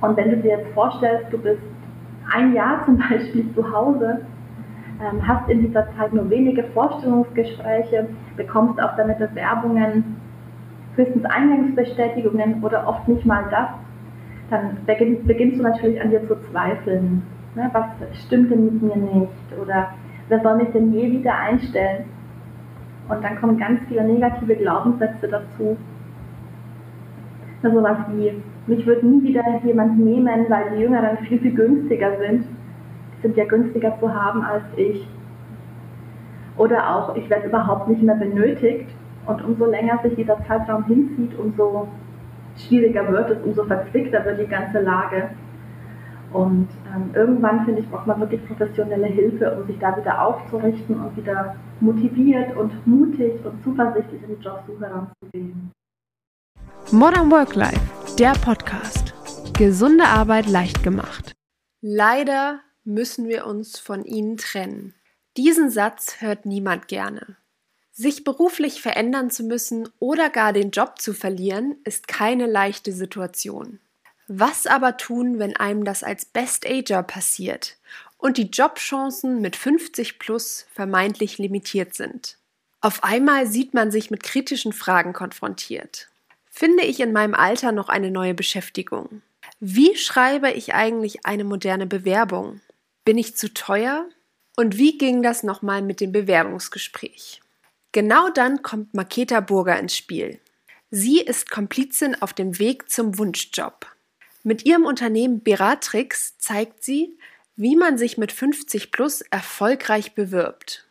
Und wenn du dir jetzt vorstellst, du bist ein Jahr zum Beispiel zu Hause, ähm, hast in dieser Zeit nur wenige Vorstellungsgespräche, bekommst auf deine Bewerbungen höchstens Eingangsbestätigungen oder oft nicht mal das, dann beginnst, du natürlich an dir zu zweifeln. Ne? Was stimmt denn mit mir nicht? Oder wer soll mich denn je wieder einstellen? Und dann kommen ganz viele negative Glaubenssätze dazu. So was wie, mich wird nie wieder jemand nehmen, weil die Jüngeren viel, viel günstiger sind. Die sind ja günstiger zu haben als ich. Oder auch, ich werde überhaupt nicht mehr benötigt. Und umso länger sich dieser Zeitraum hinzieht, umso schwieriger wird es, umso verzwickter wird die ganze Lage. Und ähm, irgendwann, finde ich, braucht man wirklich professionelle Hilfe, um sich da wieder aufzurichten und wieder motiviert und mutig und zuversichtlich in die Jobsuche ranzugehen. Modern Work Life, der Podcast. Gesunde Arbeit leicht gemacht. Leider müssen wir uns von ihnen trennen. Diesen Satz hört niemand gerne. Sich beruflich verändern zu müssen oder gar den Job zu verlieren, ist keine leichte Situation. Was aber tun, wenn einem das als Best-Ager passiert und die Jobchancen mit 50 plus vermeintlich limitiert sind? Auf einmal sieht man sich mit kritischen Fragen konfrontiert. Finde ich in meinem Alter noch eine neue Beschäftigung? Wie schreibe ich eigentlich eine moderne Bewerbung? Bin ich zu teuer? Und wie ging das nochmal mit dem Bewerbungsgespräch? Genau dann kommt Maketa Burger ins Spiel. Sie ist Komplizin auf dem Weg zum Wunschjob. Mit ihrem Unternehmen Beratrix zeigt sie, wie man sich mit 50 plus erfolgreich bewirbt.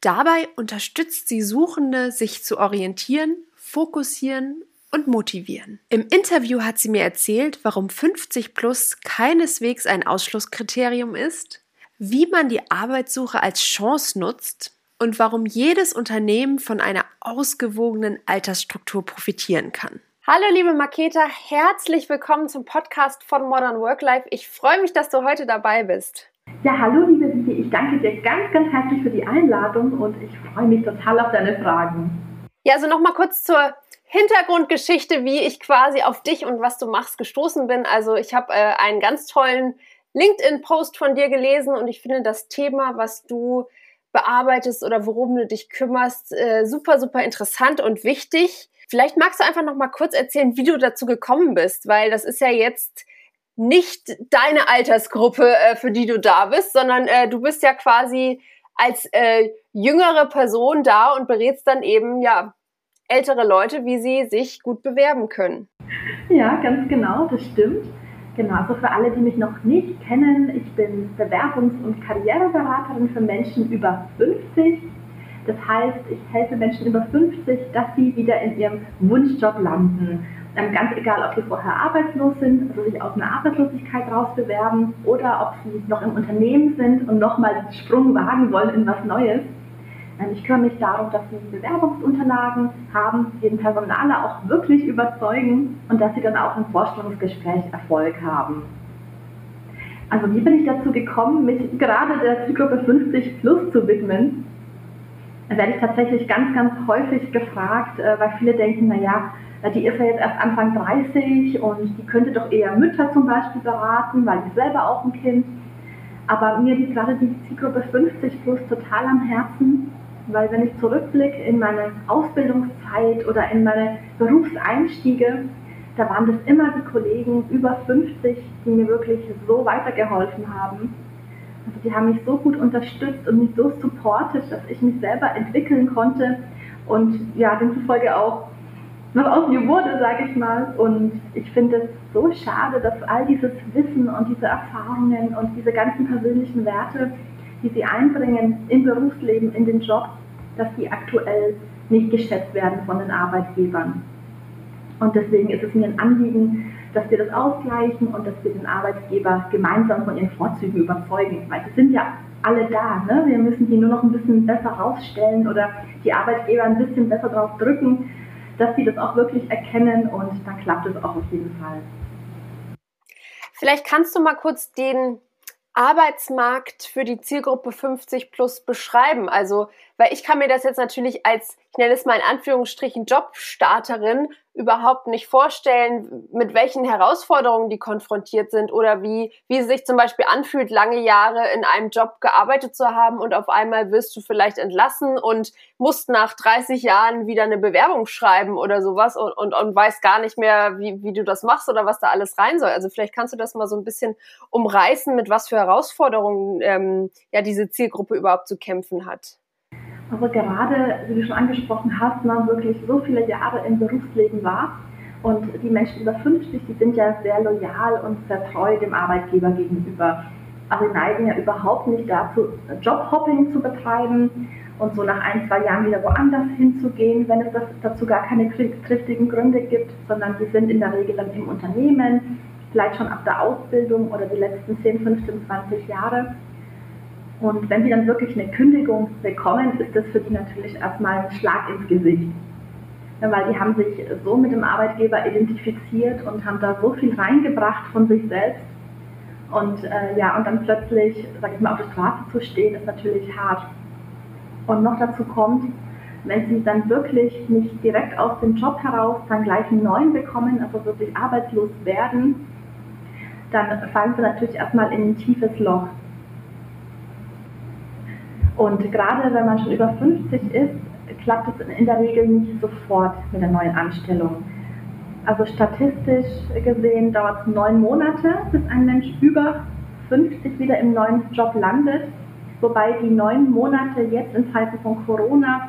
Dabei unterstützt sie Suchende, sich zu orientieren, fokussieren und motivieren. Im Interview hat sie mir erzählt, warum 50 plus keineswegs ein Ausschlusskriterium ist, wie man die Arbeitssuche als Chance nutzt und warum jedes Unternehmen von einer ausgewogenen Altersstruktur profitieren kann. Hallo liebe Maketa, herzlich willkommen zum Podcast von Modern Work Life. Ich freue mich, dass du heute dabei bist. Ja, hallo liebe Vivi, ich danke dir ganz, ganz herzlich für die Einladung und ich freue mich total auf deine Fragen. Ja, also nochmal kurz zur Hintergrundgeschichte, wie ich quasi auf dich und was du machst gestoßen bin. Also ich habe äh, einen ganz tollen LinkedIn-Post von dir gelesen und ich finde das Thema, was du bearbeitest oder worum du dich kümmerst, äh, super, super interessant und wichtig. Vielleicht magst du einfach noch mal kurz erzählen, wie du dazu gekommen bist, weil das ist ja jetzt nicht deine Altersgruppe, äh, für die du da bist, sondern äh, du bist ja quasi als äh, jüngere Person da und berätst dann eben ja ältere Leute, wie sie sich gut bewerben können. Ja, ganz genau, das stimmt. Genau, also für alle, die mich noch nicht kennen, ich bin Bewerbungs- und Karriereberaterin für Menschen über 50. Das heißt, ich helfe Menschen über 50, dass sie wieder in ihrem Wunschjob landen. Ähm, ganz egal, ob sie vorher arbeitslos sind, also sich aus einer Arbeitslosigkeit raus bewerben oder ob sie noch im Unternehmen sind und nochmal den Sprung wagen wollen in was Neues. Ähm, ich kümmere mich darum, dass sie Bewerbungsunterlagen haben, die den Personaler auch wirklich überzeugen und dass sie dann auch im Vorstellungsgespräch Erfolg haben. Also wie bin ich dazu gekommen, mich gerade der Zielgruppe 50 plus zu widmen? Da werde ich tatsächlich ganz, ganz häufig gefragt, äh, weil viele denken, naja, äh, die ist ja jetzt erst Anfang 30 und die könnte doch eher Mütter zum Beispiel beraten, weil die selber auch ein Kind. Aber mir liegt gerade die Zielgruppe 50 plus total am Herzen, weil wenn ich zurückblicke in meine Ausbildungszeit oder in meine Berufseinstiege, da waren das immer die Kollegen über 50, die mir wirklich so weitergeholfen haben. Also die haben mich so gut unterstützt und mich so supportet, dass ich mich selber entwickeln konnte und ja, demzufolge auch noch aus mir wurde, sage ich mal. Und ich finde es so schade, dass all dieses Wissen und diese Erfahrungen und diese ganzen persönlichen Werte die sie einbringen im Berufsleben, in den Job, dass die aktuell nicht geschätzt werden von den Arbeitgebern. Und deswegen ist es mir ein Anliegen, dass wir das ausgleichen und dass wir den Arbeitgeber gemeinsam von ihren Vorzügen überzeugen. Weil sie sind ja alle da. Ne? Wir müssen die nur noch ein bisschen besser rausstellen oder die Arbeitgeber ein bisschen besser darauf drücken, dass sie das auch wirklich erkennen und dann klappt es auch auf jeden Fall. Vielleicht kannst du mal kurz den Arbeitsmarkt für die Zielgruppe 50 plus beschreiben? Also, weil ich kann mir das jetzt natürlich als ich nenne es mal in Anführungsstrichen Jobstarterin, überhaupt nicht vorstellen, mit welchen Herausforderungen die konfrontiert sind oder wie, wie es sich zum Beispiel anfühlt, lange Jahre in einem Job gearbeitet zu haben und auf einmal wirst du vielleicht entlassen und musst nach 30 Jahren wieder eine Bewerbung schreiben oder sowas und, und, und weißt gar nicht mehr, wie, wie du das machst oder was da alles rein soll. Also vielleicht kannst du das mal so ein bisschen umreißen, mit was für Herausforderungen ähm, ja diese Zielgruppe überhaupt zu kämpfen hat. Also gerade, wie du schon angesprochen hast, man wirklich so viele Jahre im Berufsleben war und die Menschen über 50, die sind ja sehr loyal und sehr treu dem Arbeitgeber gegenüber. Also neigen ja überhaupt nicht dazu, Jobhopping zu betreiben und so nach ein, zwei Jahren wieder woanders hinzugehen, wenn es dazu gar keine triftigen Gründe gibt, sondern sie sind in der Regel dann im Unternehmen, vielleicht schon ab der Ausbildung oder die letzten 10, 15, 20 Jahre und wenn sie dann wirklich eine Kündigung bekommen, ist das für die natürlich erstmal ein Schlag ins Gesicht. Ja, weil die haben sich so mit dem Arbeitgeber identifiziert und haben da so viel reingebracht von sich selbst. Und äh, ja, und dann plötzlich, sag ich mal, auf der Straße zu stehen, ist natürlich hart. Und noch dazu kommt, wenn sie dann wirklich nicht direkt aus dem Job heraus dann gleich einen neuen bekommen, also wirklich arbeitslos werden, dann fallen sie natürlich erstmal in ein tiefes Loch. Und gerade wenn man schon über 50 ist, klappt es in der Regel nicht sofort mit der neuen Anstellung. Also statistisch gesehen dauert es neun Monate, bis ein Mensch über 50 wieder im neuen Job landet. Wobei die neun Monate jetzt in Zeiten von Corona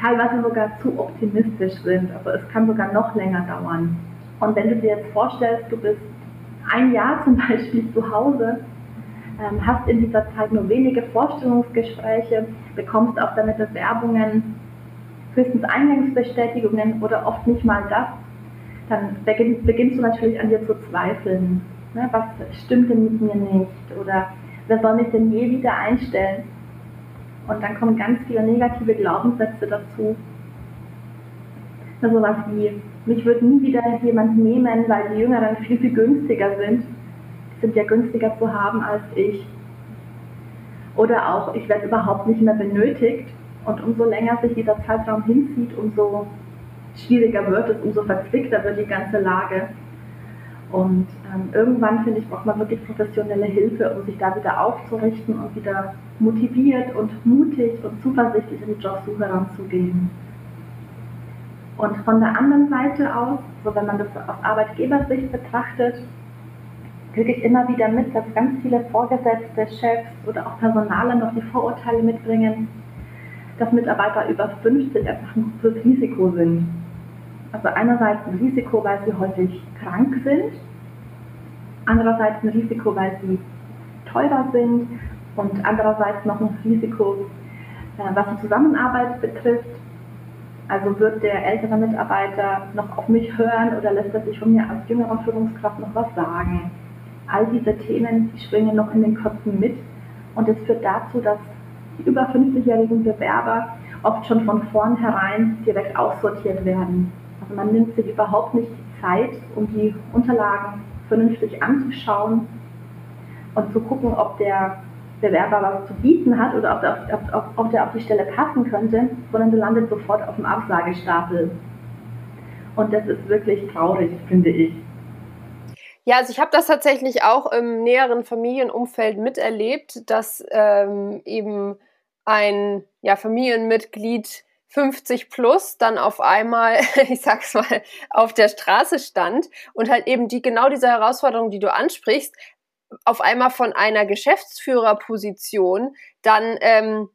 teilweise sogar zu optimistisch sind. Also es kann sogar noch länger dauern. Und wenn du dir jetzt vorstellst, du bist ein Jahr zum Beispiel zu Hause ähm, hast in dieser Zeit nur wenige Vorstellungsgespräche, bekommst auf deine Bewerbungen höchstens Eingangsbestätigungen oder oft nicht mal das, dann beginn, beginnst du natürlich an dir zu zweifeln. Ne? Was stimmt denn mit mir nicht? Oder wer soll mich denn je wieder einstellen? Und dann kommen ganz viele negative Glaubenssätze dazu. So was wie, mich wird nie wieder jemand nehmen, weil die Jüngeren viel, viel günstiger sind sind ja günstiger zu haben als ich. Oder auch, ich werde überhaupt nicht mehr benötigt. Und umso länger sich dieser Zeitraum hinzieht, umso schwieriger wird es, umso verzwickter wird die ganze Lage. Und ähm, irgendwann, finde ich, braucht man wirklich professionelle Hilfe, um sich da wieder aufzurichten und wieder motiviert und mutig und zuversichtlich in die Jobsuche ranzugehen. Und von der anderen Seite aus, so wenn man das aus Arbeitgebersicht betrachtet, kriege ich immer wieder mit, dass ganz viele Vorgesetzte, Chefs oder auch Personale noch die Vorurteile mitbringen, dass Mitarbeiter über 50 einfach ein großes Risiko sind. Also einerseits ein Risiko, weil sie häufig krank sind, andererseits ein Risiko, weil sie teurer sind und andererseits noch ein Risiko, äh, was die Zusammenarbeit betrifft. Also wird der ältere Mitarbeiter noch auf mich hören oder lässt er sich von mir als jüngerer Führungskraft noch was sagen? All diese Themen, die schwingen noch in den Köpfen mit. Und es führt dazu, dass die über 50-jährigen Bewerber oft schon von vornherein direkt aussortiert werden. Also man nimmt sich überhaupt nicht Zeit, um die Unterlagen vernünftig anzuschauen und zu gucken, ob der Bewerber was zu bieten hat oder ob der auf, auf, ob der auf die Stelle passen könnte, sondern du landest sofort auf dem Absagestapel. Und das ist wirklich traurig, finde ich. Ja, also ich habe das tatsächlich auch im näheren Familienumfeld miterlebt, dass ähm, eben ein ja, Familienmitglied 50 plus dann auf einmal, ich sag's mal, auf der Straße stand und halt eben die genau diese Herausforderung, die du ansprichst, auf einmal von einer Geschäftsführerposition dann ähm,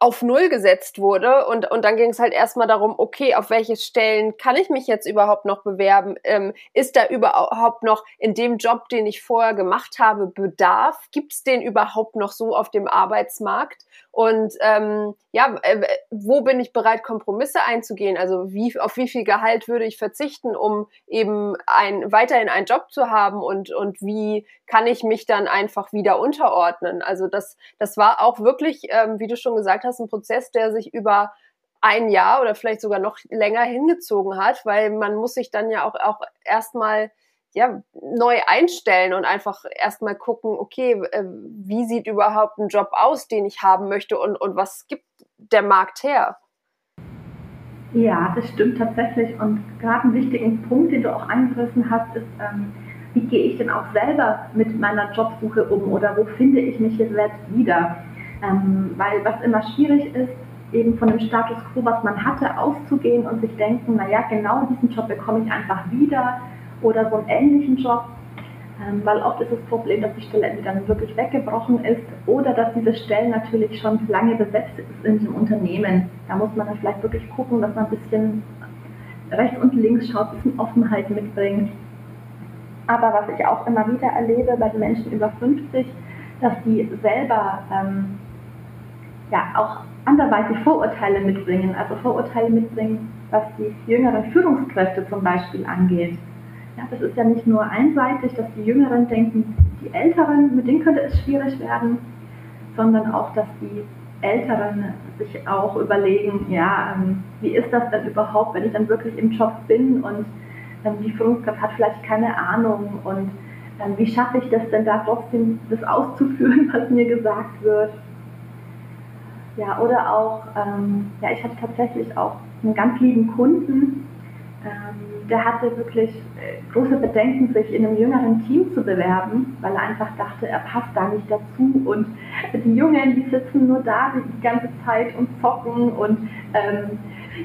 auf Null gesetzt wurde und, und dann ging es halt erstmal darum, okay, auf welche Stellen kann ich mich jetzt überhaupt noch bewerben? Ähm, ist da überhaupt noch in dem Job, den ich vorher gemacht habe, Bedarf? Gibt es den überhaupt noch so auf dem Arbeitsmarkt? Und ähm, ja, äh, wo bin ich bereit, Kompromisse einzugehen? Also wie, auf wie viel Gehalt würde ich verzichten, um eben ein, weiterhin einen Job zu haben und, und wie kann ich mich dann einfach wieder unterordnen? Also das, das war auch wirklich, ähm, wie du schon gesagt hast, ein Prozess, der sich über ein Jahr oder vielleicht sogar noch länger hingezogen hat, weil man muss sich dann ja auch, auch erstmal ja, neu einstellen und einfach erstmal gucken, okay, äh, wie sieht überhaupt ein Job aus, den ich haben möchte und, und was gibt der Markt her? Ja, das stimmt tatsächlich. Und gerade einen wichtigen Punkt, den du auch angerissen hast, ist, ähm, wie gehe ich denn auch selber mit meiner Jobsuche um oder wo finde ich mich jetzt wieder? Ähm, weil was immer schwierig ist, eben von dem Status quo, was man hatte, auszugehen und sich denken, naja, genau diesen Job bekomme ich einfach wieder oder so einen ähnlichen Job. Ähm, weil oft ist das Problem, dass die Stelle entweder dann wirklich weggebrochen ist oder dass diese Stelle natürlich schon lange besetzt ist in diesem Unternehmen. Da muss man dann vielleicht wirklich gucken, dass man ein bisschen rechts und links schaut, ein bisschen Offenheit mitbringt. Aber was ich auch immer wieder erlebe bei den Menschen über 50, dass die selber ähm, ja auch anderweitig Vorurteile mitbringen, also Vorurteile mitbringen, was die jüngeren Führungskräfte zum Beispiel angeht. Ja, das ist ja nicht nur einseitig, dass die Jüngeren denken, die Älteren, mit denen könnte es schwierig werden, sondern auch, dass die Älteren sich auch überlegen, ja, ähm, wie ist das denn überhaupt, wenn ich dann wirklich im Job bin und ähm, die Führungskraft hat vielleicht keine Ahnung und ähm, wie schaffe ich das denn da trotzdem, das auszuführen, was mir gesagt wird. Ja, oder auch, ähm, ja, ich hatte tatsächlich auch einen ganz lieben Kunden, ähm, der hatte wirklich äh, große Bedenken, sich in einem jüngeren Team zu bewerben, weil er einfach dachte, er passt da nicht dazu. Und die Jungen, die sitzen nur da die ganze Zeit und zocken und ähm,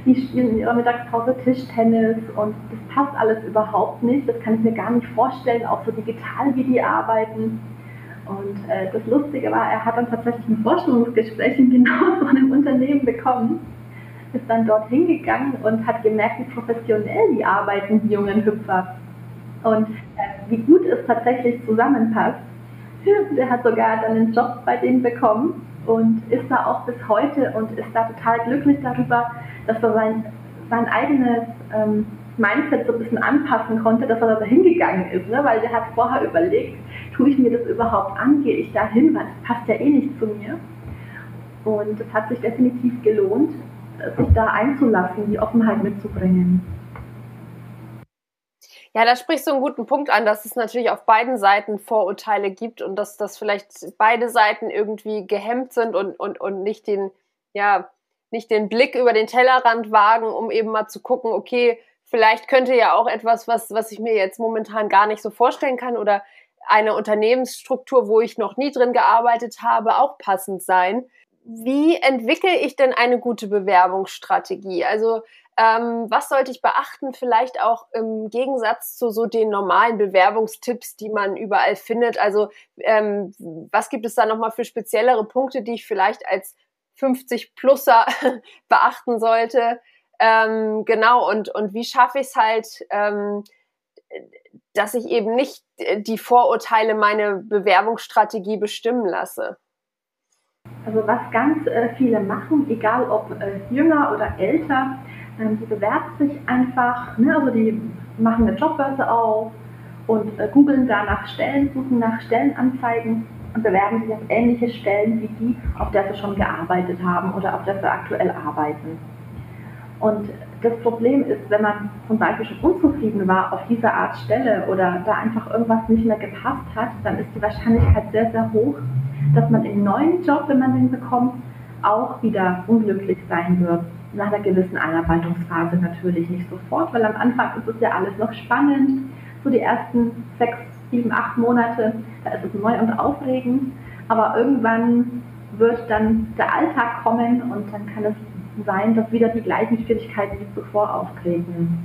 die spielen in ihrer Mittagspause Tischtennis und das passt alles überhaupt nicht. Das kann ich mir gar nicht vorstellen, auch so digital, wie die arbeiten. Und äh, das Lustige war, er hat dann tatsächlich ein Vorstellungsgespräch in genau so einem Unternehmen bekommen ist dann dort hingegangen und hat gemerkt, wie professionell die arbeiten, die jungen Hüpfer. Und äh, wie gut es tatsächlich zusammenpasst. Der hat sogar dann einen Job bei denen bekommen und ist da auch bis heute und ist da total glücklich darüber, dass er sein, sein eigenes ähm, Mindset so ein bisschen anpassen konnte, dass er da hingegangen ist. Ne? Weil der hat vorher überlegt, tue ich mir das überhaupt an, gehe ich da hin, weil das passt ja eh nicht zu mir. Und es hat sich definitiv gelohnt sich da einzulassen, die Offenheit mitzubringen. Ja, da sprichst du einen guten Punkt an, dass es natürlich auf beiden Seiten Vorurteile gibt und dass, dass vielleicht beide Seiten irgendwie gehemmt sind und, und, und nicht den, ja, nicht den Blick über den Tellerrand wagen, um eben mal zu gucken, okay, vielleicht könnte ja auch etwas, was, was ich mir jetzt momentan gar nicht so vorstellen kann oder eine Unternehmensstruktur, wo ich noch nie drin gearbeitet habe, auch passend sein wie entwickle ich denn eine gute Bewerbungsstrategie? Also ähm, was sollte ich beachten, vielleicht auch im Gegensatz zu so den normalen Bewerbungstipps, die man überall findet? Also ähm, was gibt es da nochmal für speziellere Punkte, die ich vielleicht als 50-Plusser beachten sollte? Ähm, genau, und, und wie schaffe ich es halt, ähm, dass ich eben nicht die Vorurteile meine Bewerbungsstrategie bestimmen lasse? Also was ganz äh, viele machen, egal ob äh, jünger oder älter, ähm, die bewerben sich einfach, ne, also die machen eine Jobbörse auf und äh, googeln da nach Stellen, suchen nach Stellenanzeigen und bewerben sich auf ähnliche Stellen wie die, auf der sie schon gearbeitet haben oder auf der sie aktuell arbeiten. Und das Problem ist, wenn man zum Beispiel schon unzufrieden war auf dieser Art Stelle oder da einfach irgendwas nicht mehr gepasst hat, dann ist die Wahrscheinlichkeit sehr, sehr hoch, dass man im neuen Job, wenn man den bekommt, auch wieder unglücklich sein wird. Nach einer gewissen Einarbeitungsphase natürlich nicht sofort, weil am Anfang ist es ja alles noch spannend. So die ersten sechs, sieben, acht Monate, da ist es neu und aufregend. Aber irgendwann wird dann der Alltag kommen und dann kann es sein, dass wieder die gleichen Schwierigkeiten wie zuvor auftreten.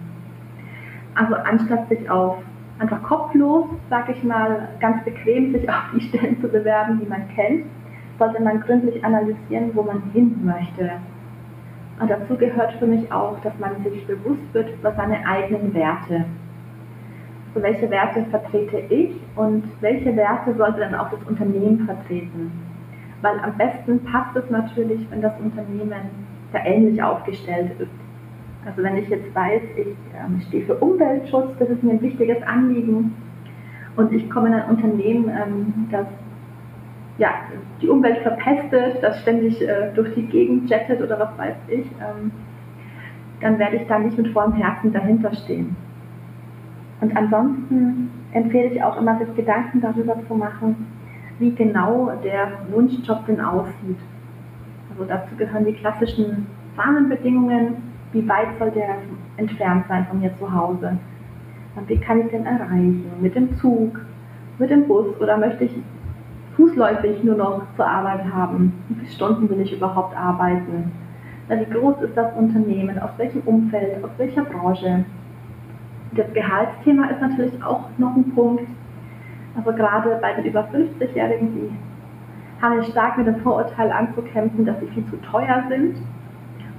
Also anstatt sich auf einfach kopflos, sag ich mal, ganz bequem sich auf die Stellen zu bewerben, die man kennt, sollte man gründlich analysieren, wo man hin möchte. Und dazu gehört für mich auch, dass man sich bewusst wird über seine eigenen Werte. So welche Werte vertrete ich und welche Werte sollte dann auch das Unternehmen vertreten? Weil am besten passt es natürlich, wenn das Unternehmen da ähnlich aufgestellt ist. Also wenn ich jetzt weiß, ich ähm, stehe für Umweltschutz, das ist mir ein wichtiges Anliegen und ich komme in ein Unternehmen, ähm, das ja, die Umwelt verpestet, das ständig äh, durch die Gegend jettet oder was weiß ich, ähm, dann werde ich da nicht mit vollem Herzen dahinter stehen. Und ansonsten empfehle ich auch immer, sich Gedanken darüber zu machen, wie genau der Wunschjob denn aussieht. Also dazu gehören die klassischen Rahmenbedingungen, Wie weit soll der entfernt sein von mir zu Hause? Und wie kann ich den erreichen? Mit dem Zug, mit dem Bus oder möchte ich fußläufig nur noch zur Arbeit haben? Wie viele Stunden will ich überhaupt arbeiten? Wie groß ist das Unternehmen? Aus welchem Umfeld? Aus welcher Branche? Das Gehaltsthema ist natürlich auch noch ein Punkt. Also gerade bei den über 50-Jährigen, die haben stark mit dem Vorurteil anzukämpfen, dass sie viel zu teuer sind.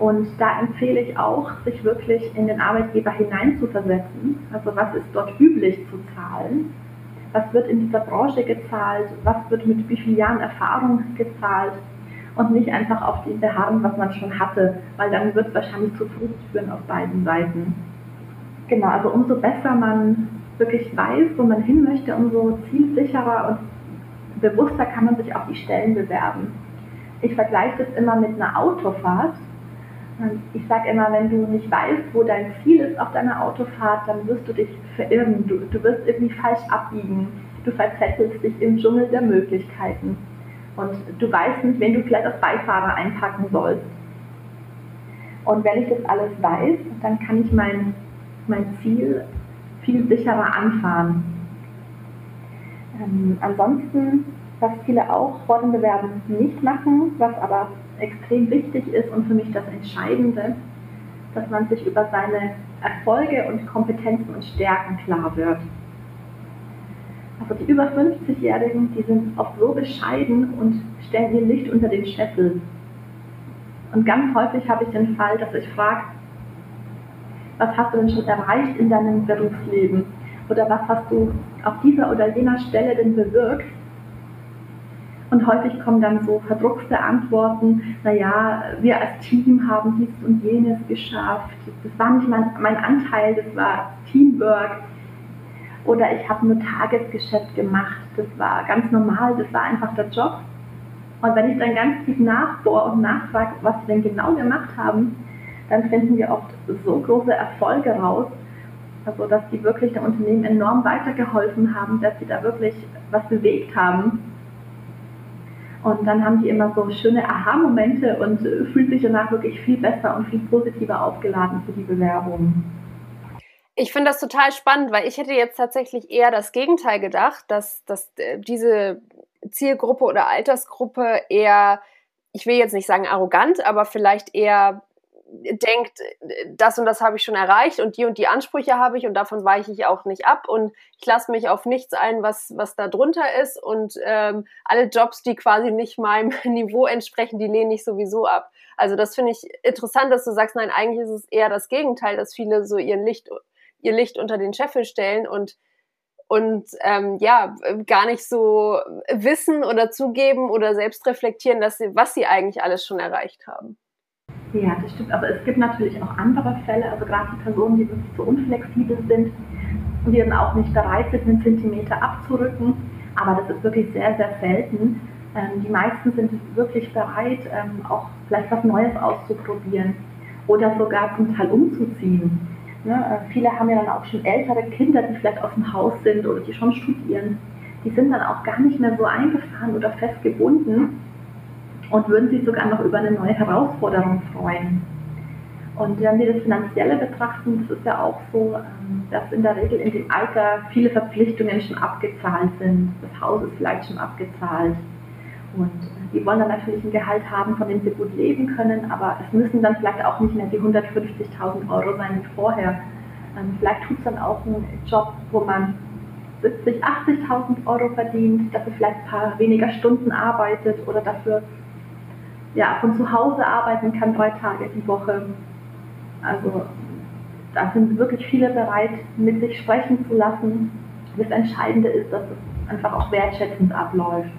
Und da empfehle ich auch, sich wirklich in den Arbeitgeber hineinzuversetzen. Also was ist dort üblich zu zahlen? Was wird in dieser Branche gezahlt? Was wird mit wie vielen Jahren Erfahrung gezahlt? Und nicht einfach auf die beharren, was man schon hatte, weil dann wird es wahrscheinlich zu Frust führen auf beiden Seiten. Genau, also umso besser man wirklich weiß, wo man hin möchte, umso zielsicherer und bewusster kann man sich auf die Stellen bewerben. Ich vergleiche das immer mit einer Autofahrt. Ich sage immer, wenn du nicht weißt, wo dein Ziel ist auf deiner Autofahrt, dann wirst du dich verirren. Du, du wirst irgendwie falsch abbiegen. Du verzettelst dich im Dschungel der Möglichkeiten. Und du weißt nicht, wen du vielleicht als Beifahrer einpacken sollst. Und wenn ich das alles weiß, dann kann ich mein, mein Ziel viel sicherer anfahren. Ähm, ansonsten, was viele auch vor dem Bewerben nicht machen, was aber extrem wichtig ist und für mich das Entscheidende, dass man sich über seine Erfolge und Kompetenzen und Stärken klar wird. Also die über 50-Jährigen, die sind oft so bescheiden und stellen ihr Licht unter den Scheffel. Und ganz häufig habe ich den Fall, dass ich frage, was hast du denn schon erreicht in deinem Berufsleben? Oder was hast du auf dieser oder jener Stelle denn bewirkt? Und häufig kommen dann so verdruckste Antworten, naja, wir als Team haben dies und jenes geschafft, das war nicht mein, mein Anteil, das war Teamwork. Oder ich habe nur Tagesgeschäft gemacht, das war ganz normal, das war einfach der Job. Und wenn ich dann ganz tief nachbohre und nachfrage, was sie denn genau gemacht haben, dann finden wir oft so große Erfolge raus, also dass die wirklich dem Unternehmen enorm weitergeholfen haben, dass sie da wirklich was bewegt haben. Und dann haben die immer so schöne Aha-Momente und fühlt sich danach wirklich viel besser und viel positiver aufgeladen für die Bewerbung. Ich finde das total spannend, weil ich hätte jetzt tatsächlich eher das Gegenteil gedacht, dass, dass äh, diese Zielgruppe oder Altersgruppe eher, ich will jetzt nicht sagen arrogant, aber vielleicht eher denkt, das und das habe ich schon erreicht und die und die Ansprüche habe ich und davon weiche ich auch nicht ab und ich lasse mich auf nichts ein, was, was da drunter ist und ähm, alle Jobs, die quasi nicht meinem Niveau entsprechen, die lehne ich sowieso ab. Also das finde ich interessant, dass du sagst, nein, eigentlich ist es eher das Gegenteil, dass viele so ihr Licht, ihr Licht unter den Scheffel stellen und und ähm, ja, gar nicht so wissen oder zugeben oder selbst reflektieren, dass sie, was sie eigentlich alles schon erreicht haben. Ja, das stimmt. Aber es gibt natürlich auch andere Fälle, also gerade die Personen, die wirklich so unflexibel sind und die dann auch nicht bereit sind, einen Zentimeter abzurücken. Aber das ist wirklich sehr, sehr selten. Ähm, die meisten sind wirklich bereit, ähm, auch vielleicht was Neues auszuprobieren oder sogar zum Teil umzuziehen. Ne? Äh, viele haben ja dann auch schon ältere Kinder, die vielleicht aus dem Haus sind oder die schon studieren. Die sind dann auch gar nicht mehr so eingefahren oder festgebunden und würden sich sogar noch über eine neue Herausforderung freuen. Und wenn wir das Finanzielle betrachten, das ist ja auch so, ähm, dass in der Regel in dem Alter viele Verpflichtungen schon abgezahlt sind. Das Haus ist vielleicht schon abgezahlt. Und die wollen dann natürlich ein Gehalt haben, von dem sie gut leben können, aber es müssen dann vielleicht auch nicht mehr die 150.000 Euro sein wie vorher. Ähm, vielleicht tut es dann auch einen Job, wo man 70.000, 80.000 Euro verdient, dafür vielleicht ein paar weniger Stunden arbeitet oder dafür ja, von zu Hause arbeiten kann, drei Tage die Woche. Also da sind wirklich viele bereit, mit sich sprechen zu lassen. Das Entscheidende ist, dass es einfach auch wertschätzend abläuft.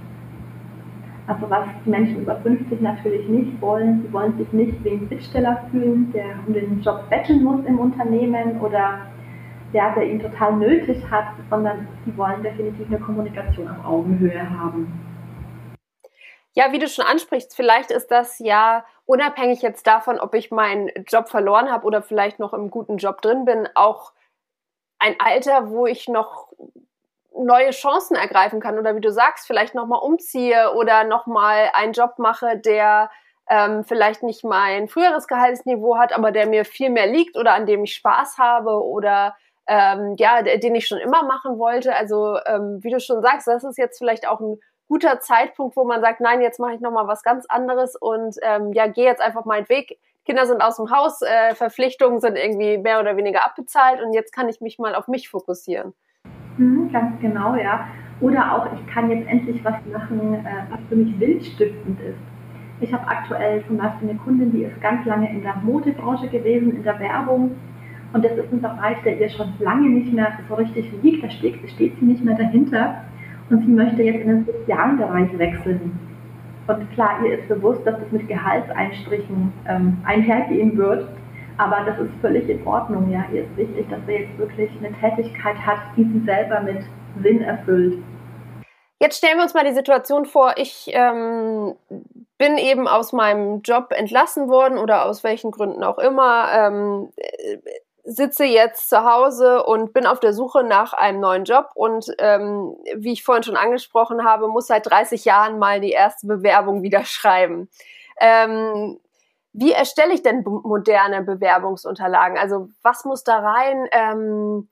Also was die Menschen über 50 natürlich nicht wollen, sie wollen sich nicht wie ein Bittsteller fühlen, der um den Job betteln muss im Unternehmen oder der, der ihn total nötig hat, sondern sie wollen definitiv eine Kommunikation auf Augenhöhe haben. Ja, wie du schon ansprichst, vielleicht ist das ja unabhängig jetzt davon, ob ich meinen Job verloren habe oder vielleicht noch im guten Job drin bin, auch ein Alter, wo ich noch neue Chancen ergreifen kann oder wie du sagst, vielleicht nochmal umziehe oder nochmal einen Job mache, der ähm, vielleicht nicht mein früheres Gehaltsniveau hat, aber der mir viel mehr liegt oder an dem ich Spaß habe oder ähm, ja, den ich schon immer machen wollte. Also ähm, wie du schon sagst, das ist jetzt vielleicht auch ein guter Zeitpunkt, wo man sagt, nein, jetzt mache ich noch mal was ganz anderes und ähm, ja, gehe jetzt einfach meinen Weg. Kinder sind aus dem Haus, äh, Verpflichtungen sind irgendwie mehr oder weniger abbezahlt und jetzt kann ich mich mal auf mich fokussieren. Mhm, ganz genau, ja. Oder auch, ich kann jetzt endlich was machen, äh, was für mich wildstiftend ist. Ich habe aktuell zum Beispiel eine Kundin, die ist ganz lange in der Modebranche gewesen, in der Werbung. Und das ist ein Bereich, der ihr schon lange nicht mehr so richtig liegt. Da steht, steht sie nicht mehr dahinter. Und sie möchte jetzt in den sozialen Bereich wechseln. Und klar, ihr ist bewusst, dass das mit Gehaltseinstrichen ähm, einhergehen wird. Aber das ist völlig in Ordnung. Ja, ihr ist wichtig, dass sie jetzt wirklich eine Tätigkeit hat, die sie selber mit Sinn erfüllt. Jetzt stellen wir uns mal die Situation vor, ich ähm, bin eben aus meinem Job entlassen worden oder aus welchen Gründen auch immer, ähm, sitze jetzt zu Hause und bin auf der Suche nach einem neuen Job und ähm, wie ich vorhin schon angesprochen habe, muss seit 30 Jahren mal die erste Bewerbung wieder schreiben. Ähm, wie erstelle ich denn moderne Bewerbungsunterlagen? Also was muss da rein? Ähm, äh,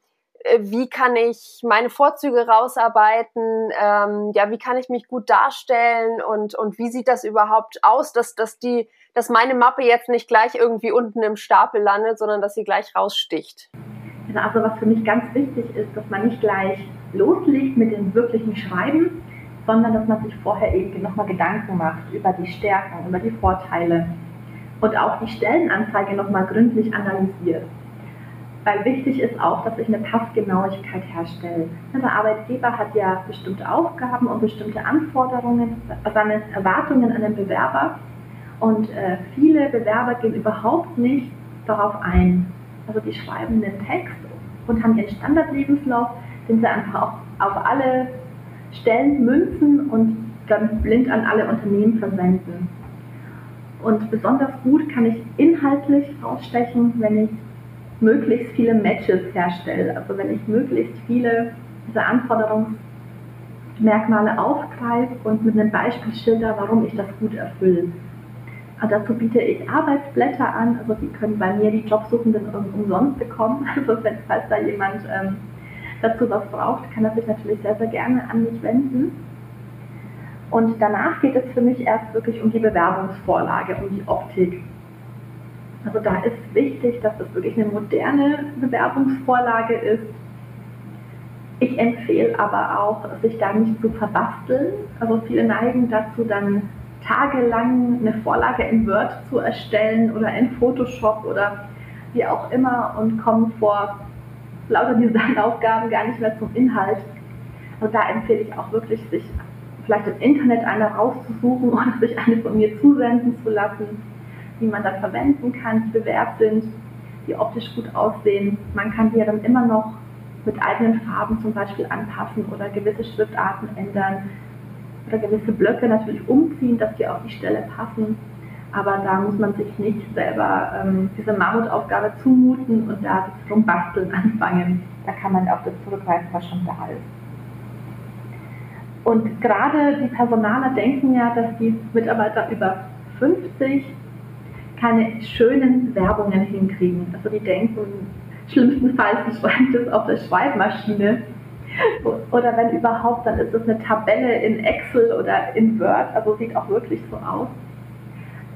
wie kann ich meine Vorzüge rausarbeiten, ähm, ja, wie kann ich mich gut darstellen und, und wie sieht das überhaupt aus, dass, dass, die, dass meine Mappe jetzt nicht gleich irgendwie unten im Stapel landet, sondern dass sie gleich raussticht? Also was für mich ganz wichtig ist, dass man nicht gleich loslegt mit dem wirklichen Schreiben, sondern dass man sich vorher eben nochmal Gedanken macht über die Stärken, über die Vorteile und auch die Stellenanzeige nochmal gründlich analysiert. Weil wichtig ist auch, dass ich eine Passgenauigkeit herstelle. Der Arbeitgeber hat ja bestimmte Aufgaben und bestimmte Anforderungen, seine Erwartungen an den Bewerber. Und äh, viele Bewerber gehen überhaupt nicht darauf ein. Also die schreiben einen Text und haben ihren Standardlebenslauf, den sie einfach auf alle Stellen münzen und dann blind an alle Unternehmen versenden. Und besonders gut kann ich inhaltlich rausstechen, wenn ich möglichst viele Matches herstelle. Also wenn ich möglichst viele dieser Anforderungsmerkmale aufgreife und mit einem Beispiel schilder, warum ich das gut erfülle. Und dazu biete ich Arbeitsblätter an, also die können bei mir die Jobsuchenden umsonst bekommen. Also wenn, falls da jemand ähm, dazu was braucht, kann er sich natürlich sehr, sehr gerne an mich wenden. Und danach geht es für mich erst wirklich um die Bewerbungsvorlage, um die Optik. Also da ist wichtig, dass das wirklich eine moderne Bewerbungsvorlage ist. Ich empfehle aber auch, sich da nicht zu verbasteln. Also viele neigen dazu, dann tagelang eine Vorlage in Word zu erstellen oder in Photoshop oder wie auch immer und kommen vor lauter Designaufgaben gar nicht mehr zum Inhalt. Also da empfehle ich auch wirklich, sich vielleicht im Internet eine rauszusuchen oder sich eine von mir zusenden zu lassen die man dann verwenden kann, die bewährt sind, die optisch gut aussehen. Man kann die dann immer noch mit eigenen Farben zum Beispiel anpassen oder gewisse Schriftarten ändern oder gewisse Blöcke natürlich umziehen, dass die auf die Stelle passen. Aber da muss man sich nicht selber ähm, diese Mammutaufgabe zumuten und da drum basteln anfangen. Da kann man auf das zurückgreifen, was schon da ist. Und gerade die Personaler denken ja, dass die Mitarbeiter über 50 keine schönen Werbungen hinkriegen. Also die denken, schlimmstenfalls, sie schreiben das auf der Schreibmaschine. Oder wenn überhaupt, dann ist es eine Tabelle in Excel oder in Word, also sieht auch wirklich so aus.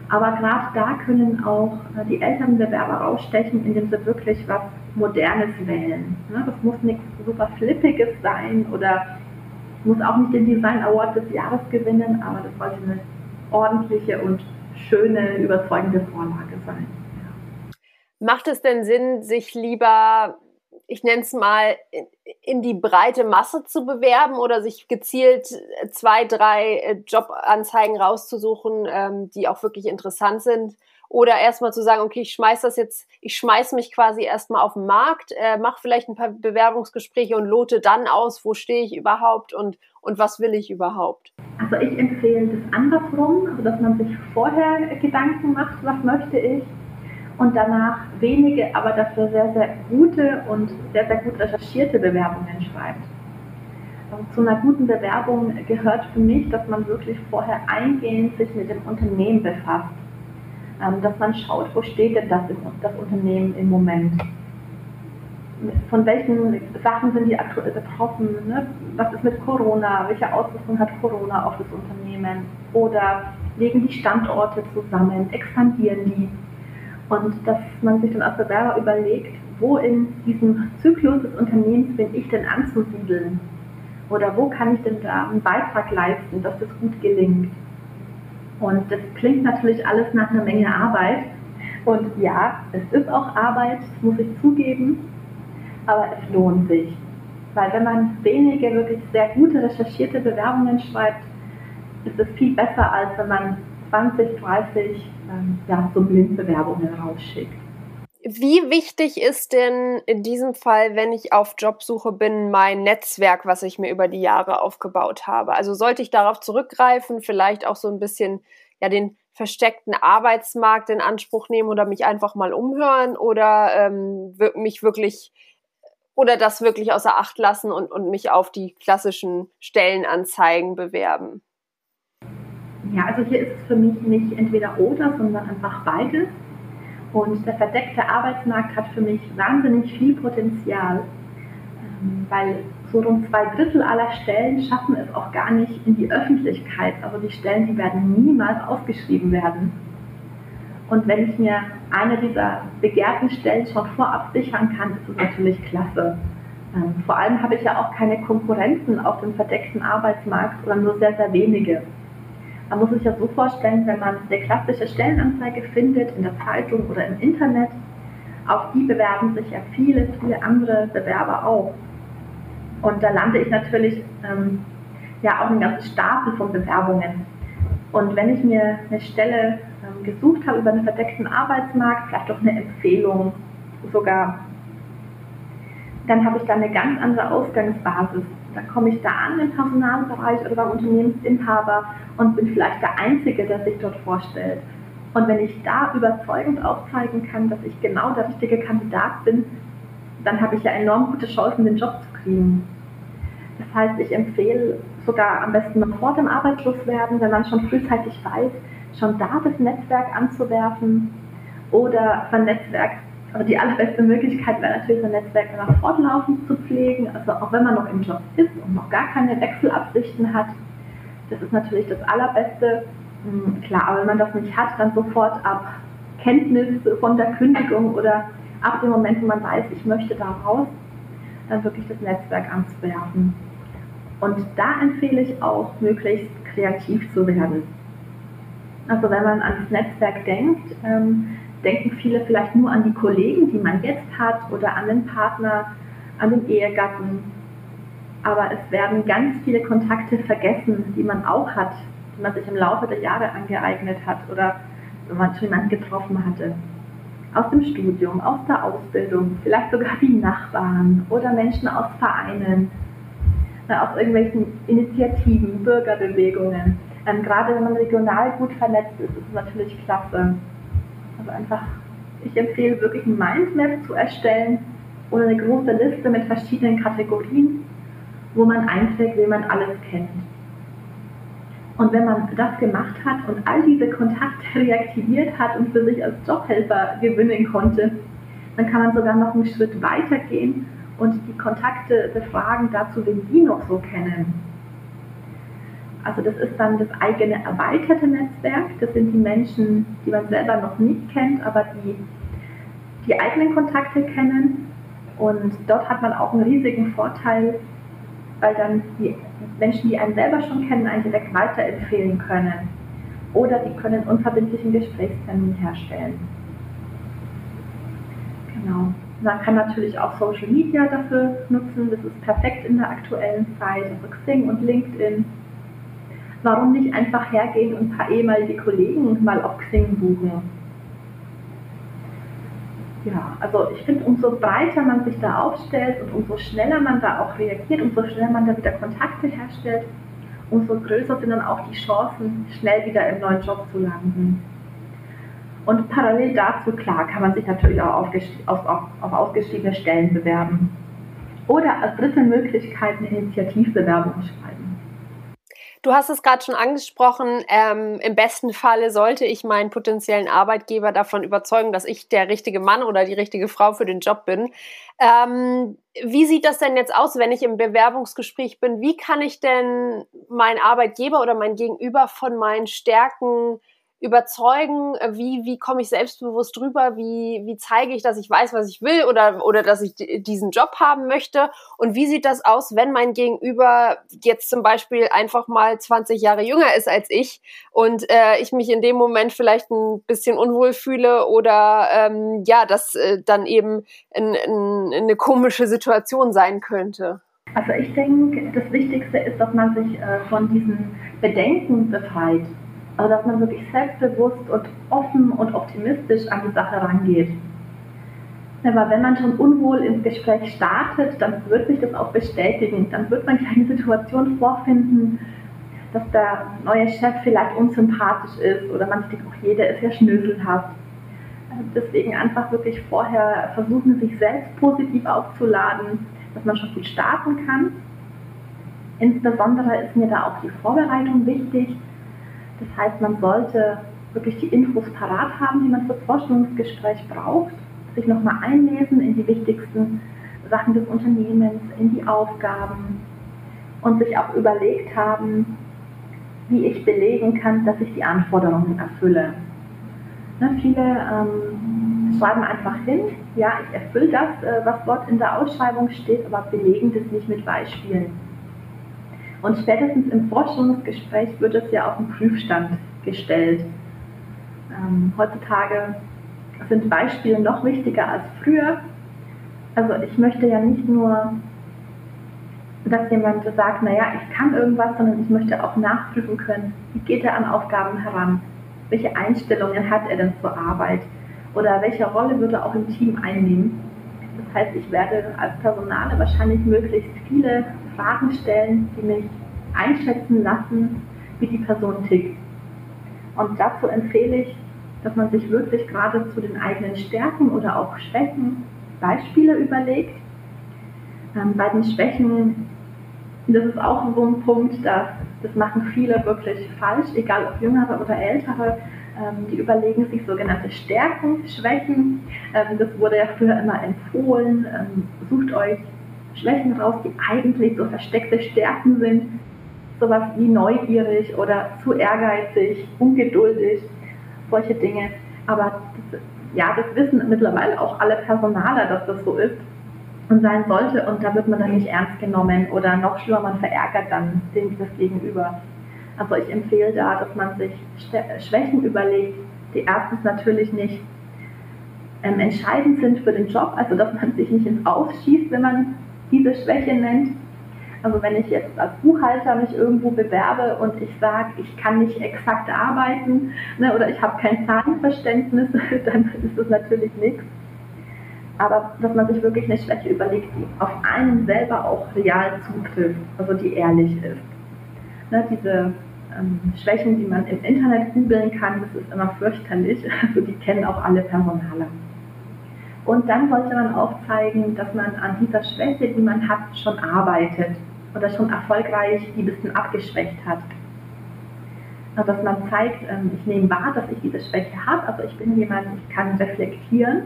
Aber gerade da können auch äh, die älteren Bewerber rausstechen, indem sie wirklich was Modernes wählen. Das muss nichts super Flippiges sein oder muss auch nicht den Design Award des Jahres gewinnen, aber das sollte eine ordentliche und schöne, überzeugende Vorlage sein. Macht es denn Sinn, sich lieber, ich nenne es mal, in die breite Masse zu bewerben oder sich gezielt zwei, drei äh, Jobanzeigen rauszusuchen, ähm, die auch wirklich interessant sind? Oder erstmal zu sagen, okay, ich schmeiß das jetzt, ich schmeiß mich quasi erstmal auf den Markt, äh, mache vielleicht ein paar Bewerbungsgespräche und lote dann aus, wo stehe ich überhaupt und, und was will ich überhaupt? Also ich empfehle das andersrum, also dass man sich vorher Gedanken macht, was möchte ich und danach wenige, aber dafür sehr, sehr gute und sehr, sehr gut recherchierte Bewerbungen schreibt. Also zu einer guten Bewerbung gehört für mich, dass man wirklich vorher eingehend sich mit dem Unternehmen befasst. Ähm, dass man schaut, wo steht denn das, das Unternehmen im Moment von welchen Sachen sind die aktuell betroffen? Ne? Was ist mit Corona? Welche Auswirkungen hat Corona auf das Unternehmen? Oder legen die Standorte zusammen? Expandieren die? Und dass man sich dann als Bewerber überlegt, wo in diesem Zyklus des Unternehmens bin ich denn anzusiedeln? Oder wo kann ich denn da einen Beitrag leisten, dass das gut gelingt? Und das klingt natürlich alles nach einer Menge Arbeit. Und ja, es ist auch Arbeit, muss ich zugeben aber es lohnt sich. Weil wenn man wenige wirklich sehr gute recherchierte Bewerbungen schreibt, ist es viel besser, als wenn man 20, 30 ähm, ja, so Blindbewerbungen rausschickt. Wie wichtig ist denn in diesem Fall, wenn ich auf Jobsuche bin, mein Netzwerk, was ich mir über die Jahre aufgebaut habe? Also sollte ich darauf zurückgreifen, vielleicht auch so ein bisschen ja den versteckten Arbeitsmarkt in Anspruch nehmen oder mich einfach mal umhören oder ähm, mich wirklich oder das wirklich außer Acht lassen und, und mich auf die klassischen Stellenanzeigen bewerben? Ja, also hier ist es für mich nicht entweder oder, sondern einfach beides. Und der verdeckte Arbeitsmarkt hat für mich wahnsinnig viel Potenzial, ähm, weil so rund zwei Drittel aller Stellen schaffen es auch gar nicht in die Öffentlichkeit. Also die Stellen, die werden niemals ausgeschrieben werden. Und wenn ich mir eine dieser begehrten Stellen schon vorab sichern kann, ist es natürlich klasse. Ähm, vor allem habe ich ja auch keine Konkurrenten auf dem verdeckten Arbeitsmarkt oder nur sehr, sehr wenige. Man muss sich ja so vorstellen, wenn man eine klassische Stellenanzeige findet in der Zeitung oder im Internet, auf die bewerben sich ja viele, viele andere Bewerber auch. Und da lande ich natürlich ähm, ja auch einen ganzen Stapel von Bewerbungen. Und wenn ich mir eine Stelle gesucht habe über einen verdeckten Arbeitsmarkt, vielleicht auch eine Empfehlung sogar, dann habe ich da eine ganz andere Ausgangsbasis. Dann komme ich da an im Personalbereich oder beim Unternehmensinhaber und bin vielleicht der Einzige, der sich dort vorstellt. Und wenn ich da überzeugend aufzeigen kann, dass ich genau der richtige Kandidat bin, dann habe ich ja enorm gute Chancen, den Job zu kriegen. Das heißt, ich empfehle sogar am besten noch vor dem Arbeitsloswerden, wenn man schon frühzeitig weiß, schon da das Netzwerk anzuwerfen oder sein Also die allerbeste Möglichkeit wäre natürlich, sein Netzwerk immer fortlaufend zu pflegen, also auch wenn man noch im Job ist und noch gar keine Wechselabsichten hat. Das ist natürlich das Allerbeste. Hm, klar, aber wenn man das nicht hat, dann sofort ab Kenntnis von der Kündigung oder ab dem Moment, wo man weiß, ich möchte da raus, dann wirklich das Netzwerk anzuwerfen. Und da empfehle ich auch, möglichst kreativ zu werden. Also wenn man ans Netzwerk denkt, ähm, denken viele vielleicht nur an die Kollegen, die man jetzt hat oder an den Partner, an den Ehegatten. Aber es werden ganz viele Kontakte vergessen, die man auch hat, die man sich im Laufe der Jahre angeeignet hat oder wenn man schon jemanden getroffen hatte. Aus dem Studium, aus der Ausbildung, vielleicht sogar die Nachbarn oder Menschen aus Vereinen, äh, aus irgendwelchen Initiativen, Bürgerbewegungen ähm, gerade wenn man regional gut vernetzt ist, ist es natürlich klasse. Also einfach, ich empfehle wirklich ein Mindmap zu erstellen oder eine große Liste mit verschiedenen Kategorien, wo man einträgt, wen man alles kennt. Und wenn man das gemacht hat und all diese Kontakte reaktiviert hat und für sich als Jobhelfer gewinnen konnte, dann kann man sogar noch einen Schritt weiter gehen und die Kontakte befragen dazu, wen die noch so kennen. Also das ist dann das eigene erweiterte Netzwerk. Das sind die Menschen, die man selber noch nicht kennt, aber die die eigenen Kontakte kennen. Und dort hat man auch einen riesigen Vorteil, weil dann die Menschen, die einen selber schon kennen, einen direkt weiterempfehlen können. Oder die können unverbindlichen Gesprächstermin herstellen. Genau. Man kann natürlich auch Social Media dafür nutzen. Das ist perfekt in der aktuellen Zeit. Also Xing und LinkedIn warum nicht einfach hergehen und ein paar ehemalige Kollegen mal auf Xing buchen? Ja, also ich finde, umso breiter man sich da aufstellt und umso schneller man da auch reagiert, umso schneller man da wieder Kontakte herstellt, umso größer sind dann auch die Chancen, schnell wieder im neuen Job zu landen. Und parallel dazu, klar, kann man sich natürlich auch auf, auf, auf ausgeschriebene Stellen bewerben. Oder als dritte Möglichkeit eine Initiativbewerbung schreiben. Du hast es gerade schon angesprochen. Ähm, Im besten Falle sollte ich meinen potenziellen Arbeitgeber davon überzeugen, dass ich der richtige Mann oder die richtige Frau für den Job bin. Ähm, wie sieht das denn jetzt aus, wenn ich im Bewerbungsgespräch bin? Wie kann ich denn meinen Arbeitgeber oder mein Gegenüber von meinen Stärken überzeugen? Äh, wie, wie komme ich selbstbewusst drüber? Wie, wie zeige ich, dass ich weiß, was ich will oder, oder dass ich diesen Job haben möchte? Und wie sieht das aus, wenn mein Gegenüber jetzt zum Beispiel einfach mal 20 Jahre jünger ist als ich und äh, ich mich in dem Moment vielleicht ein bisschen unwohl fühle oder ähm, ja, das äh, dann eben in, in, eine komische Situation sein könnte? Also ich denke, das Wichtigste ist, dass man sich äh, von diesen Bedenken befreit. Also dass man wirklich selbstbewusst und offen und optimistisch an die Sache rangeht. Aber wenn man schon unwohl ins Gespräch startet, dann wird sich das auch bestätigen. Dann wird man keine Situation vorfinden, dass der neue Chef vielleicht unsympathisch ist oder man denkt, auch jeder ist ja schnöselhaft. Deswegen einfach wirklich vorher versuchen, sich selbst positiv aufzuladen, dass man schon gut starten kann. Insbesondere ist mir da auch die Vorbereitung wichtig das heißt, man sollte wirklich die Infos parat haben, die man für das Forschungsgespräch braucht, sich nochmal einlesen in die wichtigsten Sachen des Unternehmens, in die Aufgaben und sich auch überlegt haben, wie ich belegen kann, dass ich die Anforderungen erfülle. Ne, viele ähm, schreiben einfach hin, ja, ich erfülle das, äh, was dort in der Ausschreibung steht, aber belegen das nicht mit Beispielen. Und spätestens im Forschungsgespräch wird es ja auf den Prüfstand gestellt. Ähm, heutzutage sind Beispiele noch wichtiger als früher. Also ich möchte ja nicht nur, dass jemand sagt, naja, ich kann irgendwas, sondern ich möchte auch nachprüfen können, wie geht er an Aufgaben heran, welche Einstellungen hat er denn zur Arbeit oder welche Rolle würde er auch im Team einnehmen. Das heißt, ich werde als Personale wahrscheinlich möglichst viele Fragen stellen, die mich einschätzen lassen, wie die Person tickt. Und dazu empfehle ich, dass man sich wirklich gerade zu den eigenen Stärken oder auch Schwächen Beispiele überlegt. Ähm, bei den Schwächen, das ist auch so ein Punkt, dass, das machen viele wirklich falsch, egal ob jüngere oder ältere. Ähm, die überlegen sich sogenannte Stärken, Schwächen. Ähm, das wurde ja früher immer empfohlen. Ähm, sucht euch Schwächen raus, die eigentlich so versteckte Stärken sind, sowas wie neugierig oder zu ehrgeizig, ungeduldig, solche Dinge. Aber das, ja, das wissen mittlerweile auch alle Personaler, dass das so ist und sein sollte und da wird man dann nicht ernst genommen oder noch schlimmer, man verärgert dann den, das Gegenüber. Also ich empfehle da, dass man sich Schwächen überlegt, die erstens natürlich nicht ähm, entscheidend sind für den Job, also dass man sich nicht ins Ausschießt, wenn man diese Schwäche nennt, also wenn ich jetzt als Buchhalter mich irgendwo bewerbe und ich sage, ich kann nicht exakt arbeiten ne, oder ich habe kein Zahlenverständnis, dann ist das natürlich nichts. Aber dass man sich wirklich eine Schwäche überlegt, die auf einen selber auch real zutrifft, also die ehrlich ist. Ne, diese ähm, Schwächen, die man im Internet googeln kann, das ist immer fürchterlich. Also die kennen auch alle Personale. Und dann sollte man auch zeigen, dass man an dieser Schwäche, die man hat, schon arbeitet oder schon erfolgreich die bisschen abgeschwächt hat. Also dass man zeigt, ähm, ich nehme wahr, dass ich diese Schwäche habe, also ich bin jemand, ich kann reflektieren,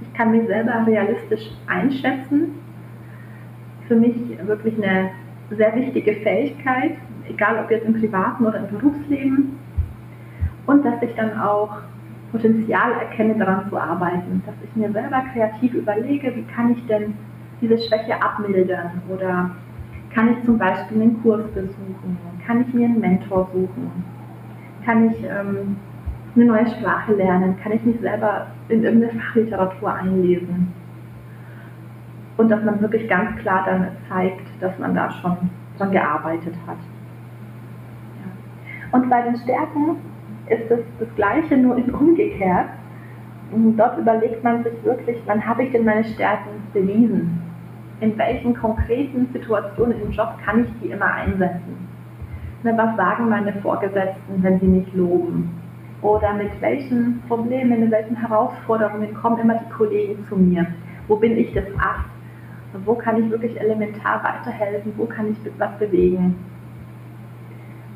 ich kann mich selber realistisch einschätzen. Für mich wirklich eine sehr wichtige Fähigkeit, egal ob jetzt im privaten oder im Berufsleben. Und dass ich dann auch Potenzial erkenne, daran zu arbeiten. Dass ich mir selber kreativ überlege, wie kann ich denn diese Schwäche abmildern oder kann ich zum Beispiel einen Kurs besuchen? Kann ich mir einen Mentor suchen? Kann ich ähm, eine neue Sprache lernen? Kann ich mich selber in irgendeine Fachliteratur einlesen? Und dass man wirklich ganz klar dann zeigt, dass man da schon dran gearbeitet hat. Und bei den Stärken ist es das Gleiche, nur in umgekehrt. Und dort überlegt man sich wirklich, wann habe ich denn meine Stärken bewiesen? in welchen konkreten Situationen im Job kann ich die immer einsetzen? Was sagen meine Vorgesetzten, wenn sie mich loben? Oder mit welchen Problemen, mit welchen Herausforderungen kommen immer die Kollegen zu mir? Wo bin ich das Ass? Wo kann ich wirklich elementar weiterhelfen? Wo kann ich was bewegen?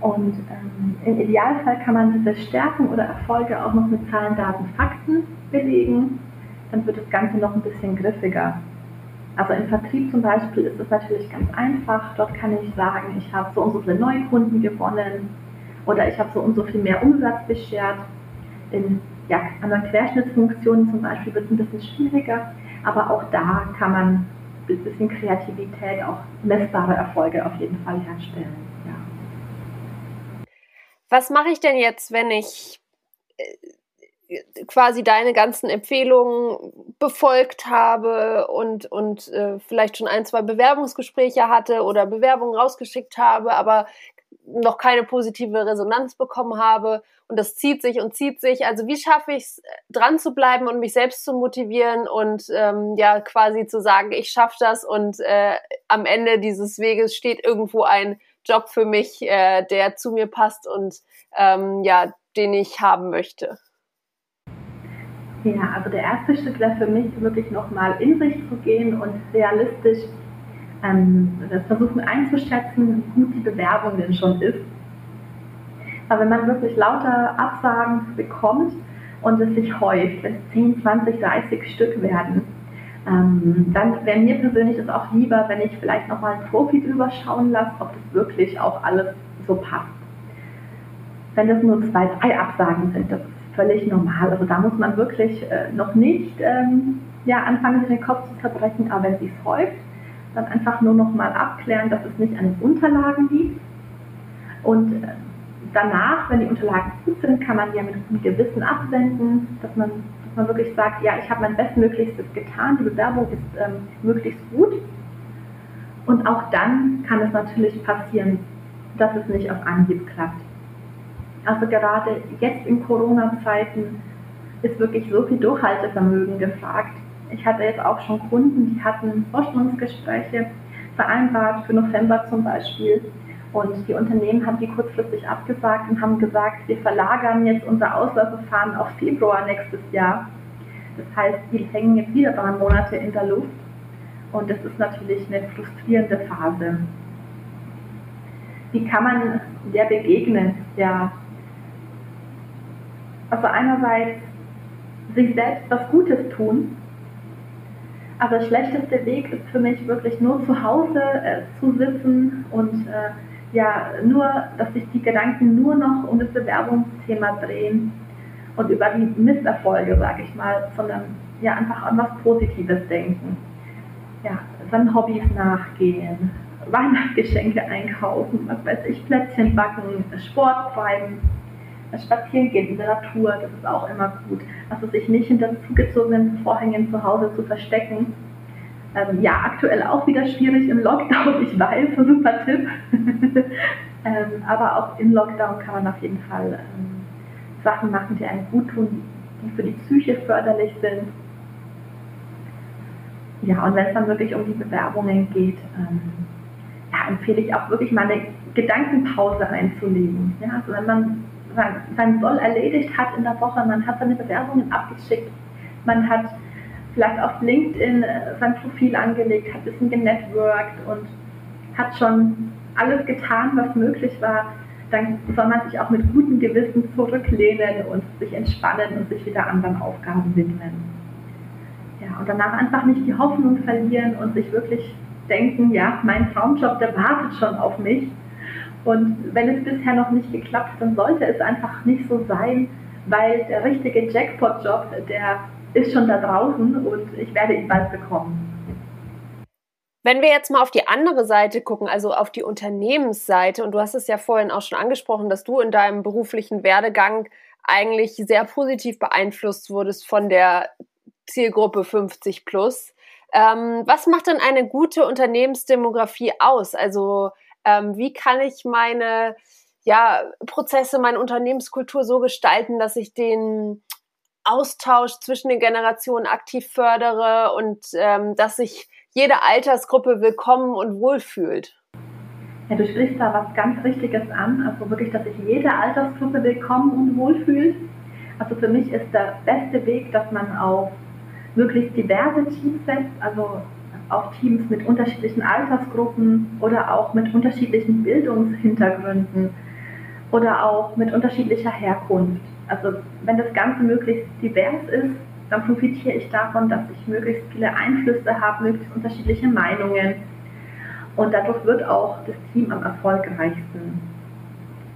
Und ähm, im Idealfall kann man diese Stärken oder Erfolge auch noch mit Zahlen, Daten, Fakten belegen. Dann wird das Ganze noch ein bisschen griffiger. Also im Vertrieb zum Beispiel ist es natürlich ganz einfach. Dort kann ich sagen, ich habe so und so viele Neukunden gewonnen oder ich habe so und so viel mehr Umsatz beschert. In ja, anderen Querschnittsfunktionen zum Beispiel wird es ein bisschen schwieriger, aber auch da kann man ein bisschen Kreativität, auch messbare Erfolge auf jeden Fall herstellen. Was mache ich denn jetzt, wenn ich äh, quasi deine ganzen Empfehlungen befolgt habe und, und äh, vielleicht schon ein, zwei Bewerbungsgespräche hatte oder Bewerbungen rausgeschickt habe, aber noch keine positive Resonanz bekommen habe und das zieht sich und zieht sich. Also wie schaffe ich es, dran zu bleiben und mich selbst zu motivieren und ähm, ja quasi zu sagen, ich schaffe das und äh, am Ende dieses Weges steht irgendwo ein Job für mich, äh, der zu mir passt und ähm, ja, den ich haben möchte. Ja, also der erste Schritt wäre für mich wirklich nochmal in sich zu gehen und realistisch ähm, versuchen einzuschätzen, wie gut die Bewerbung denn schon ist. Aber wenn man wirklich lauter Absagen bekommt und es sich häuft, wenn es 10, 20, 30 Stück werden, ähm, dann wäre mir persönlich das auch lieber, wenn ich vielleicht nochmal ein Profi drüber schauen lasse, ob das wirklich auch alles so passt. Wenn das nur zwei, drei Absagen sind, das ist völlig normal. Also da muss man wirklich äh, noch nicht ähm, ja, anfangen, den Kopf zu zerbrechen, aber wenn es sich häuft, dann einfach nur noch mal abklären, dass es nicht an den Unterlagen liegt. Und äh, danach, wenn die Unterlagen gut sind, kann man die ja mit gutem Gewissen absenden, dass man, man wirklich sagt, ja, ich habe mein Bestmöglichstes getan, die Bewerbung ist ähm, möglichst gut. Und auch dann kann es natürlich passieren, dass es nicht auf Anhieb klappt. Also gerade jetzt in Corona-Zeiten ist wirklich so viel Durchhaltevermögen gefragt ich hatte jetzt auch schon Kunden, die hatten Vorstellungsgespräche vereinbart für November zum Beispiel. Und die Unternehmen haben die kurzfristig abgesagt und haben gesagt, wir verlagern jetzt unser Auslaufverfahren auf Februar nächstes Jahr. Das heißt, die hängen jetzt wieder drei Monate in der Luft. Und das ist natürlich eine frustrierende Phase. Wie kann man der begegnen? Ja, also einerseits sich selbst was Gutes tun aber der schlechteste Weg ist für mich wirklich nur zu Hause äh, zu sitzen und äh, ja, nur, dass sich die Gedanken nur noch um das Bewerbungsthema drehen und über die Misserfolge, sage ich mal, sondern ja einfach an was Positives denken. Ja, seinen Hobbys nachgehen, Weihnachtsgeschenke einkaufen, was weiß ich, Plätzchen backen, Sport treiben, spazieren gehen in der Natur, das ist auch immer gut. Also sich nicht hinter zugezogenen Vorhängen zu Hause zu verstecken. Ähm, ja, aktuell auch wieder schwierig im Lockdown, ich weiß, super Tipp. ähm, aber auch im Lockdown kann man auf jeden Fall ähm, Sachen machen, die einem gut tun, die für die Psyche förderlich sind. Ja, und wenn es dann wirklich um die Bewerbungen geht, ähm, ja, empfehle ich auch wirklich mal eine Gedankenpause einzulegen. Ja, also wenn man sein, sein Soll erledigt hat in der Woche. Man hat seine Bewerbungen abgeschickt. Man hat vielleicht auf LinkedIn äh, sein Profil angelegt, hat ein bisschen genetworked und hat schon alles getan, was möglich war. Dann soll man sich auch mit gutem Gewissen zurücklehnen und sich entspannen und sich wieder anderen Aufgaben widmen. Ja, und danach einfach nicht die Hoffnung verlieren und sich wirklich denken, ja, mein Traumjob, der wartet schon auf mich und wenn es bisher noch nicht geklappt hat, dann sollte es einfach nicht so sein, weil der richtige Jackpot-Job, der ist schon da draußen und ich werde ihn bald bekommen. Wenn wir jetzt mal auf die andere Seite gucken, also auf die Unternehmensseite, und du hast es ja vorhin auch schon angesprochen, dass du in deinem beruflichen Werdegang eigentlich sehr positiv beeinflusst wurdest von der Zielgruppe 50 plus. Ähm, was macht denn eine gute Unternehmensdemografie aus? Also ähm, wie kann ich meine ja, Prozesse, meine Unternehmenskultur so gestalten, dass ich den Austausch zwischen den Generationen aktiv fördere und ähm, dass sich jede Altersgruppe willkommen und wohlfühlt. Ja, du sprichst da was ganz Richtiges an, also wirklich, dass sich jede Altersgruppe willkommen und wohlfühlt. Also für mich ist der beste Weg, dass man auf möglichst diverse Teams setzt, also auch Teams mit unterschiedlichen Altersgruppen oder auch mit unterschiedlichen Bildungshintergründen. oder auch mit unterschiedlicher Herkunft. Also wenn das Ganze möglichst divers ist, dann profitiere ich davon, dass ich möglichst viele Einflüsse habe, möglichst unterschiedliche Meinungen. Und dadurch wird auch das Team am erfolgreichsten.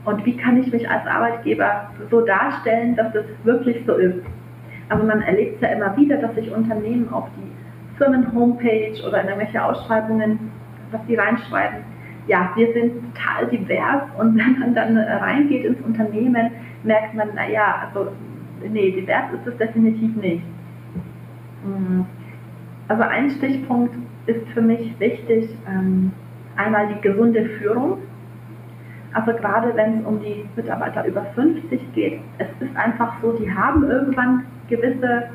Und wie kann ich mich als Arbeitgeber so darstellen, dass das wirklich so ist? Also man erlebt es ja immer wieder, dass sich Unternehmen auf die Firmen-Homepage oder in irgendwelche Ausschreibungen, was sie reinschreiben, ja, wir sind total divers und wenn man dann reingeht ins Unternehmen, merkt man, naja, also nee, divers ist es definitiv nicht. Mm. Also ein Stichpunkt ist für mich wichtig, ähm, einmal die gesunde Führung. Also gerade wenn es um die Mitarbeiter über 50 geht, es ist einfach so, die haben irgendwann gewisse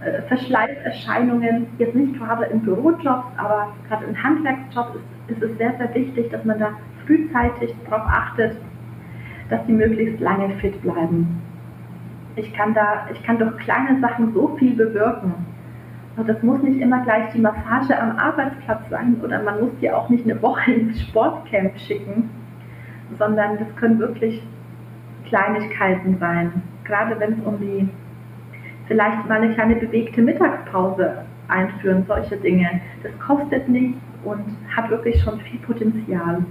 äh, Verschleißerscheinungen, jetzt nicht gerade in Bürojobs, aber gerade in Handwerksjobs ist, ist es sehr, sehr wichtig, dass man da frühzeitig darauf achtet, dass die möglichst lange fit bleiben. Ich kann da, ich kann durch kleine Sachen so viel bewirken. Und das muss nicht immer gleich die Massage am Arbeitsplatz sein oder man muss die auch nicht eine Woche ins Sportcamp schicken, sondern das können wirklich Kleinigkeiten sein. Gerade wenn es um die vielleicht mal eine kleine bewegte Mittagspause einführen, solche Dinge. Das kostet nichts und hat wirklich schon viel Potenzial.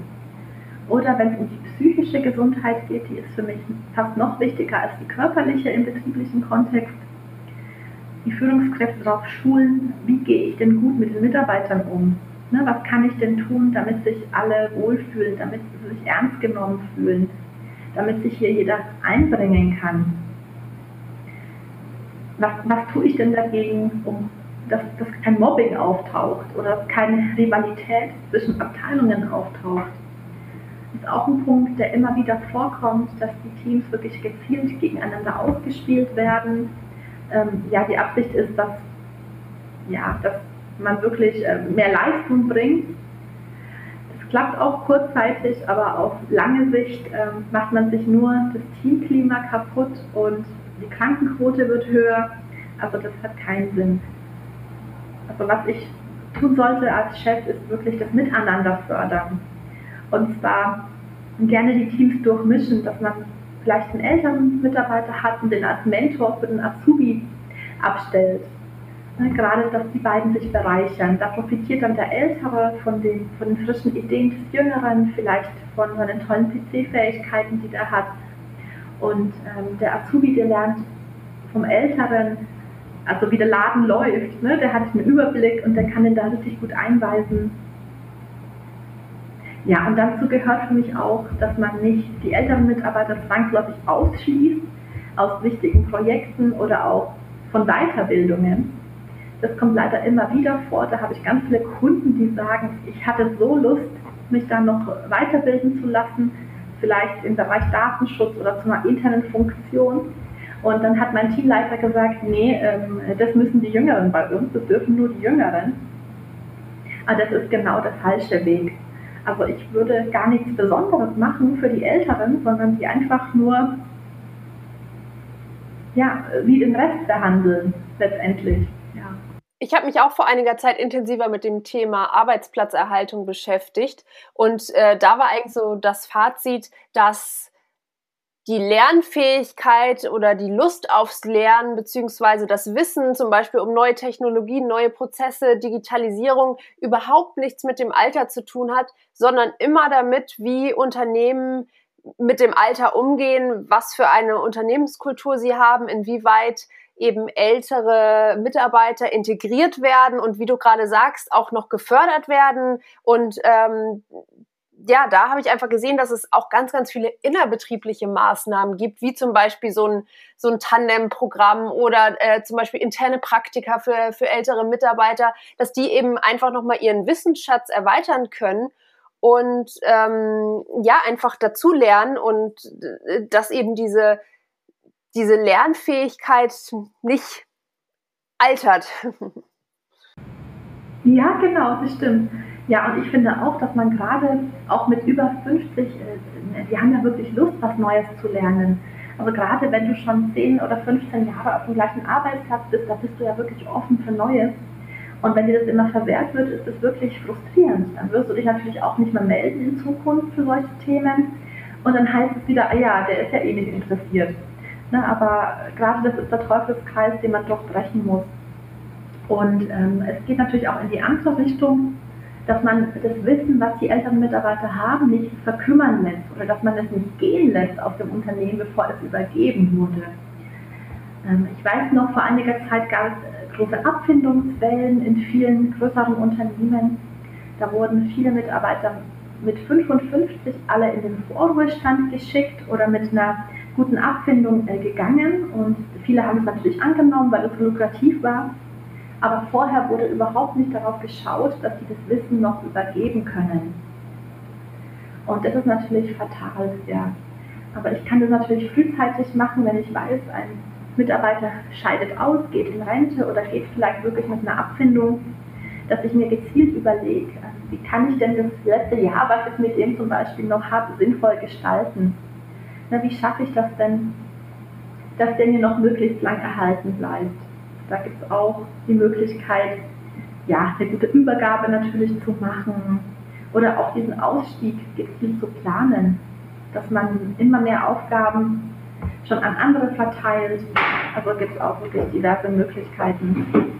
Oder wenn es um die psychische Gesundheit geht, die ist für mich fast noch wichtiger als die körperliche im betrieblichen Kontext. Die Führungskräfte darauf schulen, wie gehe ich denn gut mit den Mitarbeitern um? Ne, was kann ich denn tun, damit sich alle wohlfühlen, damit sie sich ernst genommen fühlen, damit sich hier jeder einbringen kann? Was, was tue ich denn dagegen, um dass, dass kein Mobbing auftaucht oder keine Rivalität zwischen Abteilungen auftaucht? Ist auch ein Punkt, der immer wieder vorkommt, dass die Teams wirklich gezielt gegeneinander ausgespielt werden. Ähm, ja, die Absicht ist, dass, ja, dass man wirklich äh, mehr Leistung bringt. Es klappt auch kurzzeitig, aber auf lange Sicht ähm, macht man sich nur das Teamklima kaputt und die Krankenquote wird höher. Also das hat keinen Sinn. Also was ich tun sollte als Chef, ist wirklich das Miteinander fördern. Und zwar gerne die Teams durchmischen, dass man vielleicht einen älteren Mitarbeiter hat und den als Mentor für den Azubi abstellt. Gerade, dass die beiden sich bereichern. Da profitiert dann der Ältere von den, von den frischen Ideen des Jüngeren, vielleicht von seinen tollen PC-Fähigkeiten, die er hat. Und ähm, der Azubi, der lernt vom Älteren, also wie der Laden läuft. Ne? Der hat einen Überblick und der kann ihn da richtig gut einweisen. Ja, und dazu gehört für mich auch, dass man nicht die älteren Mitarbeiter zwangsläufig ausschließt aus wichtigen Projekten oder auch von Weiterbildungen. Das kommt leider immer wieder vor. Da habe ich ganz viele Kunden, die sagen, ich hatte so Lust, mich dann noch weiterbilden zu lassen, vielleicht im Bereich Datenschutz oder zu einer internen Funktion. Und dann hat mein Teamleiter gesagt, nee, ähm, das müssen die Jüngeren bei uns, das dürfen nur die Jüngeren. Aber das ist genau der falsche Weg. Also ich würde gar nichts Besonderes machen für die Älteren, sondern die einfach nur ja, wie den Rest behandeln letztendlich. Ja. Ich habe mich auch vor einiger Zeit intensiver mit dem Thema Arbeitsplatzerhaltung beschäftigt und äh, da war eigentlich so das Fazit, dass die Lernfähigkeit oder die Lust aufs Lernen beziehungsweise das Wissen zum Beispiel um neue Technologien, neue Prozesse, Digitalisierung überhaupt nichts mit dem Alter zu tun hat, sondern immer damit, wie Unternehmen mit dem Alter umgehen, was für eine Unternehmenskultur sie haben, inwieweit eben ältere Mitarbeiter integriert werden und wie du gerade sagst, auch noch gefördert werden und ähm, ja, da habe ich einfach gesehen, dass es auch ganz, ganz viele innerbetriebliche Maßnahmen gibt, wie zum Beispiel so ein, so ein Tandem-Programm oder äh, zum Beispiel interne Praktika für, für ältere Mitarbeiter, dass die eben einfach nochmal ihren Wissensschatz erweitern können und ähm, ja, einfach dazu lernen und äh, dass eben diese, diese Lernfähigkeit nicht altert. Ja, genau, das stimmt. Ja, und ich finde auch, dass man gerade auch mit über 50, äh, die haben ja wirklich Lust, was Neues zu lernen. Also gerade wenn du schon 10 oder 15 Jahre auf dem gleichen Arbeitsplatz bist, da bist du ja wirklich offen für Neues. Und wenn dir das immer verwehrt wird, ist das wirklich frustrierend. Dann wirst du dich natürlich auch nicht mehr melden in Zukunft für solche Themen. Und dann heißt es wieder, ah ja, der ist ja eh nicht interessiert. Ne, aber gerade das ist der Teufelskreis, den man doch brechen muss. Und ähm, es geht natürlich auch in die andere Richtung, dass man das Wissen, was die älteren Mitarbeiter haben, nicht verkümmern lässt oder dass man es nicht gehen lässt aus dem Unternehmen, bevor es übergeben wurde. Ähm, ich weiß noch, vor einiger Zeit gab es große Abfindungswellen in vielen größeren Unternehmen. Da wurden viele Mitarbeiter mit 55 alle in den Vorruhestand geschickt oder mit einer guten Abfindung äh, gegangen und viele haben es natürlich angenommen, weil es lukrativ war. Aber vorher wurde überhaupt nicht darauf geschaut, dass sie das Wissen noch übergeben können. Und das ist natürlich fatal, ja. Aber ich kann das natürlich frühzeitig machen, wenn ich weiß, ein Mitarbeiter scheidet aus, geht in Rente oder geht vielleicht wirklich mit einer Abfindung, dass ich mir gezielt überlege, wie kann ich denn das letzte Jahr, was ich mit dem zum Beispiel noch habe, sinnvoll gestalten. Na, wie schaffe ich das denn, dass der mir noch möglichst lang erhalten bleibt? Da gibt es auch die Möglichkeit, ja, eine gute Übergabe natürlich zu machen oder auch diesen Ausstieg gezielt zu planen, dass man immer mehr Aufgaben schon an andere verteilt. Also gibt es auch wirklich diverse Möglichkeiten.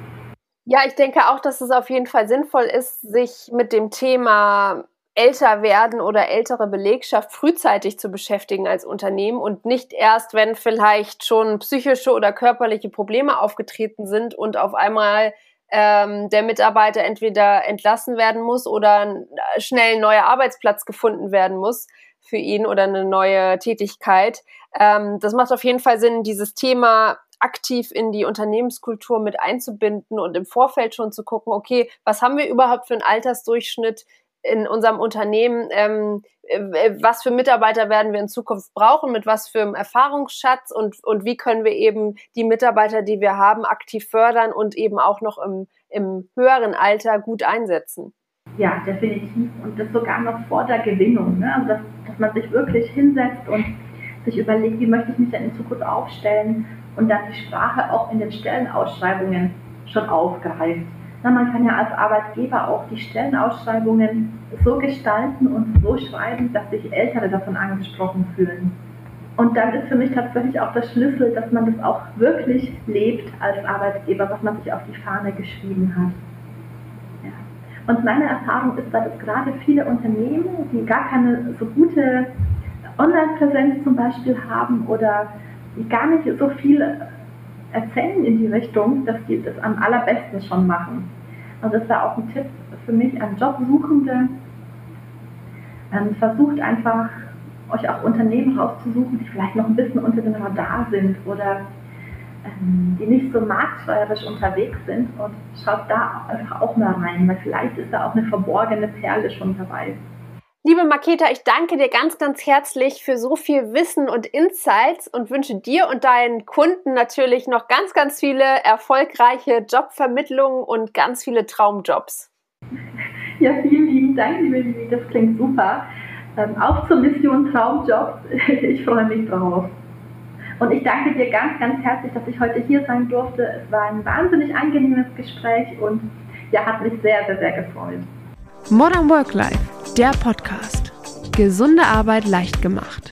Ja, ich denke auch, dass es auf jeden Fall sinnvoll ist, sich mit dem Thema älter werden oder ältere Belegschaft frühzeitig zu beschäftigen als Unternehmen und nicht erst, wenn vielleicht schon psychische oder körperliche Probleme aufgetreten sind und auf einmal ähm, der Mitarbeiter entweder entlassen werden muss oder schnell ein neuer Arbeitsplatz gefunden werden muss für ihn oder eine neue Tätigkeit. Ähm, das macht auf jeden Fall Sinn, dieses Thema aktiv in die Unternehmenskultur mit einzubinden und im Vorfeld schon zu gucken, okay, was haben wir überhaupt für einen Altersdurchschnitt? In unserem Unternehmen, ähm, äh, was für Mitarbeiter werden wir in Zukunft brauchen, mit was für einem Erfahrungsschatz und, und wie können wir eben die Mitarbeiter, die wir haben, aktiv fördern und eben auch noch im, im höheren Alter gut einsetzen. Ja, definitiv. Und das sogar noch vor der Gewinnung. Ne? Also dass, dass man sich wirklich hinsetzt und sich überlegt, wie möchte ich mich denn in Zukunft aufstellen und dann die Sprache auch in den Stellenausschreibungen schon aufgreift. Na, man kann ja als Arbeitgeber auch die Stellenausschreibungen so gestalten und so schreiben, dass sich Ältere davon angesprochen fühlen. Und dann ist für mich tatsächlich auch der Schlüssel, dass man das auch wirklich lebt als Arbeitgeber, was man sich auf die Fahne geschrieben hat. Ja. Und meine Erfahrung ist, dass gerade viele Unternehmen, die gar keine so gute Online-Präsenz zum Beispiel haben oder die gar nicht so viel erzählen in die Richtung, dass die das am allerbesten schon machen. Also das war auch ein Tipp für mich an Jobsuchende. Ähm, versucht einfach, euch auch Unternehmen rauszusuchen, die vielleicht noch ein bisschen unter dem Radar sind oder ähm, die nicht so marktsteuerisch unterwegs sind und schaut da einfach auch mal rein, weil vielleicht ist da auch eine verborgene Perle schon dabei. Liebe Maketa, ich danke dir ganz, ganz herzlich für so viel Wissen und Insights und wünsche dir und deinen Kunden natürlich noch ganz, ganz viele erfolgreiche Jobvermittlungen und ganz viele Traumjobs. Ja, vielen lieben Dank, liebe Lili, das klingt super. Ähm, auch zur Mission Traumjobs, ich freue mich drauf. Und ich danke dir ganz, ganz herzlich, dass ich heute hier sein durfte. Es war ein wahnsinnig angenehmes Gespräch und ja, hat mich sehr, sehr, sehr gefreut. Modern Work Life, der Podcast. Gesunde Arbeit leicht gemacht.